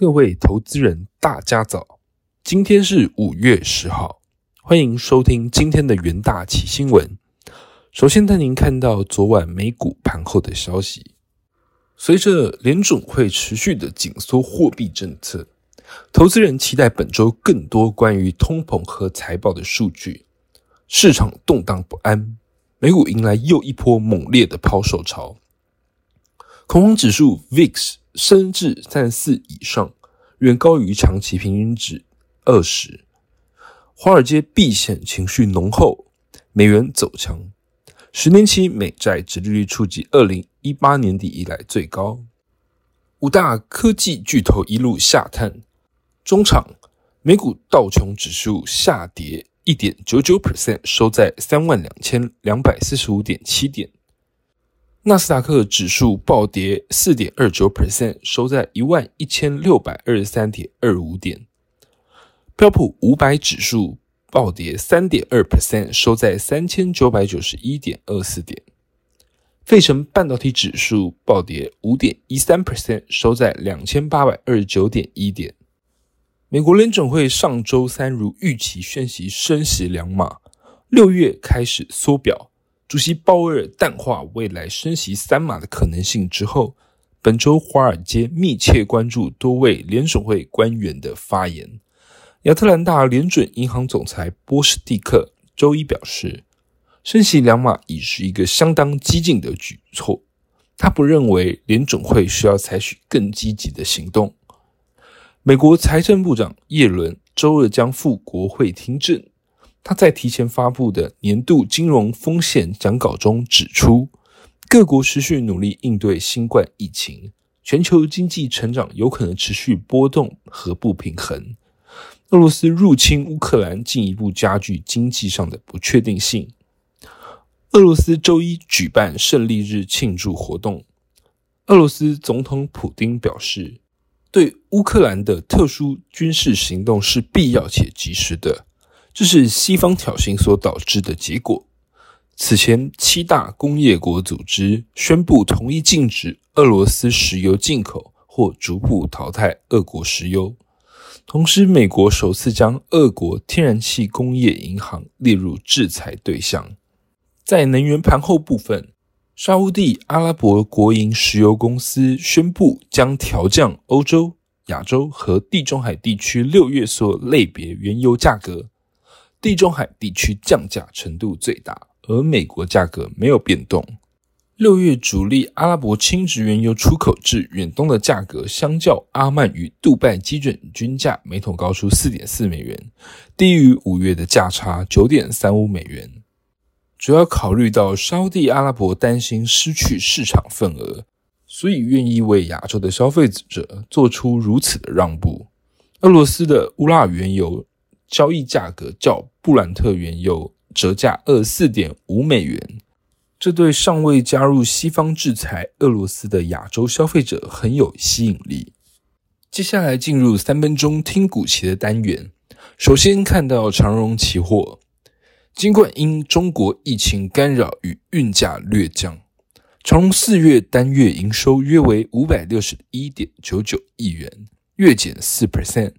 各位投资人，大家早！今天是五月十号，欢迎收听今天的元大奇新闻。首先带您看到昨晚美股盘后的消息。随着联总会持续的紧缩货币政策，投资人期待本周更多关于通膨和财报的数据。市场动荡不安，美股迎来又一波猛烈的抛售潮，恐慌指数 VIX。升至三十四以上，远高于长期平均值二十。华尔街避险情绪浓厚，美元走强，十年期美债殖利率触及二零一八年底以来最高。五大科技巨头一路下探，中场美股道琼指数下跌一点九九 percent，收在三万两千两百四十五点七点。纳斯达克指数暴跌四点二九 percent，收在一万一千六百二十三点二五点。标普五百指数暴跌三点二 percent，收在三千九百九十一点二四点。费城半导体指数暴跌五点一三 percent，收在两千八百二十九点一点。美国联准会上周三如预期宣习升息两码，六月开始缩表。主席鲍威尔淡化未来升息三码的可能性之后，本周华尔街密切关注多位联准会官员的发言。亚特兰大联准银行总裁波士蒂克周一表示，升息两码已是一个相当激进的举措，他不认为联准会需要采取更积极的行动。美国财政部长耶伦周二将赴国会听证。他在提前发布的年度金融风险讲稿中指出，各国持续努力应对新冠疫情，全球经济成长有可能持续波动和不平衡。俄罗斯入侵乌克兰进一步加剧经济上的不确定性。俄罗斯周一举办胜利日庆祝活动，俄罗斯总统普京表示，对乌克兰的特殊军事行动是必要且及时的。这是西方挑衅所导致的结果。此前，七大工业国组织宣布同意禁止俄罗斯石油进口，或逐步淘汰俄国石油。同时，美国首次将俄国天然气工业银行列入制裁对象。在能源盘后部分，沙地阿拉伯国营石油公司宣布将调降欧洲、亚洲和地中海地区六月所类别原油价格。地中海地区降价程度最大，而美国价格没有变动。六月主力阿拉伯轻质原油出口至远东的价格，相较阿曼与杜拜基准均价每桶高出四点四美元，低于五月的价差九点三五美元。主要考虑到沙地阿拉伯担心失去市场份额，所以愿意为亚洲的消费者做出如此的让步。俄罗斯的乌拉原油。交易价格较布兰特原油折价二四点五美元，这对尚未加入西方制裁俄罗斯的亚洲消费者很有吸引力。接下来进入三分钟听股期的单元，首先看到长荣期货，尽管因中国疫情干扰与运价略降，长荣四月单月营收约为五百六十一点九九亿元，月减四 percent。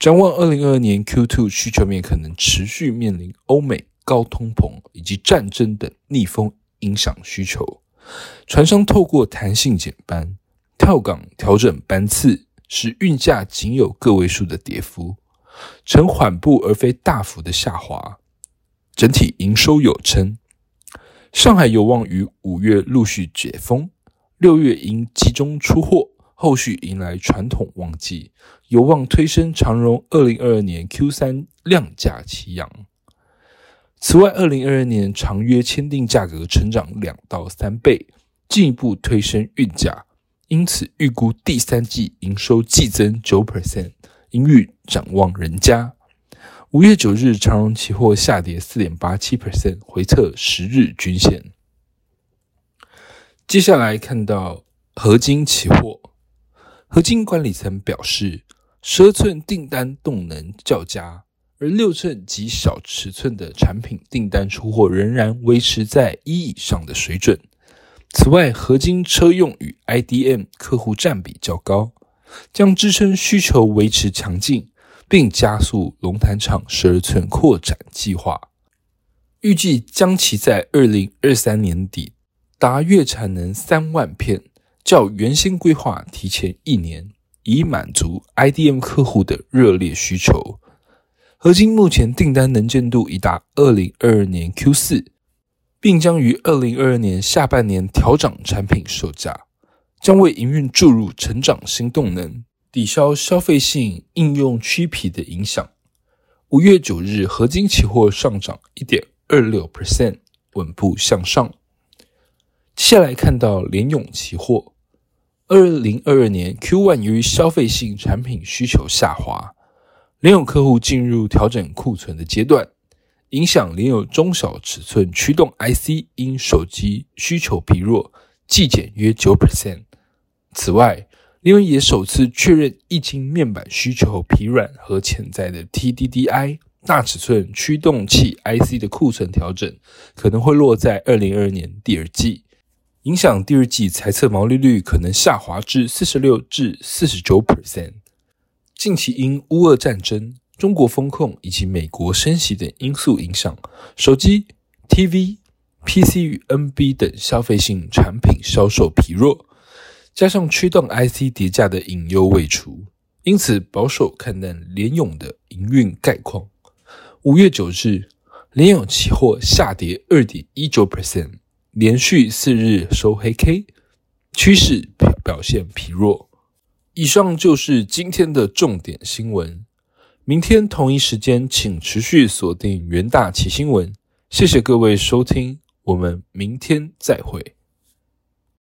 展望二零二二年 Q2 需求面可能持续面临欧美高通膨以及战争等逆风影响需求，船商透过弹性减班、跳港调整班次，使运价仅有个位数的跌幅，呈缓步而非大幅的下滑，整体营收有称。上海有望于五月陆续解封，六月因集中出货。后续迎来传统旺季，有望推升长荣二零二二年 Q 三量价齐扬。此外，二零二二年长约签订价格成长两到三倍，进一步推升运价，因此预估第三季营收季增九 percent，营运展望人佳。五月九日，长荣期货下跌四点八七 percent，回测十日均线。接下来看到合金期货。合金管理层表示，十二寸订单动能较佳，而六寸及小尺寸的产品订单出货仍然维持在一以上的水准。此外，合金车用与 IDM 客户占比较高，将支撑需求维持强劲，并加速龙潭厂十二寸扩展计划。预计将其在二零二三年底达月产能三万片，较原先规划提前一年，以满足 IDM 客户的热烈需求。合金目前订单能见度已达二零二二年 Q 四，并将于二零二二年下半年调整产品售价，将为营运注入成长新动能，抵消消费性应用趋疲的影响。五月九日，合金期货上涨一点。二六 percent 稳步向上。接下来看到联咏期货，二零二二年 Q one 由于消费性产品需求下滑，联咏客户进入调整库存的阶段，影响联咏中小尺寸驱动 IC 因手机需求疲弱，季减约九 percent。此外，联咏也首次确认液晶面板需求疲软和潜在的 TDDI。大尺寸驱动器 IC 的库存调整可能会落在二零二二年第二季，影响第二季财测毛利率可能下滑至四十六至四十九 percent。近期因乌俄战争、中国风控以及美国升息等因素影响，手机、TV、PC 与 NB 等消费性产品销售疲弱，加上驱动 IC 叠价的隐忧未除，因此保守看淡联咏的营运概况。五月九日，联咏期货下跌二点一九 percent，连续四日收黑 K，趋势表现疲弱。以上就是今天的重点新闻。明天同一时间，请持续锁定元大奇新闻。谢谢各位收听，我们明天再会。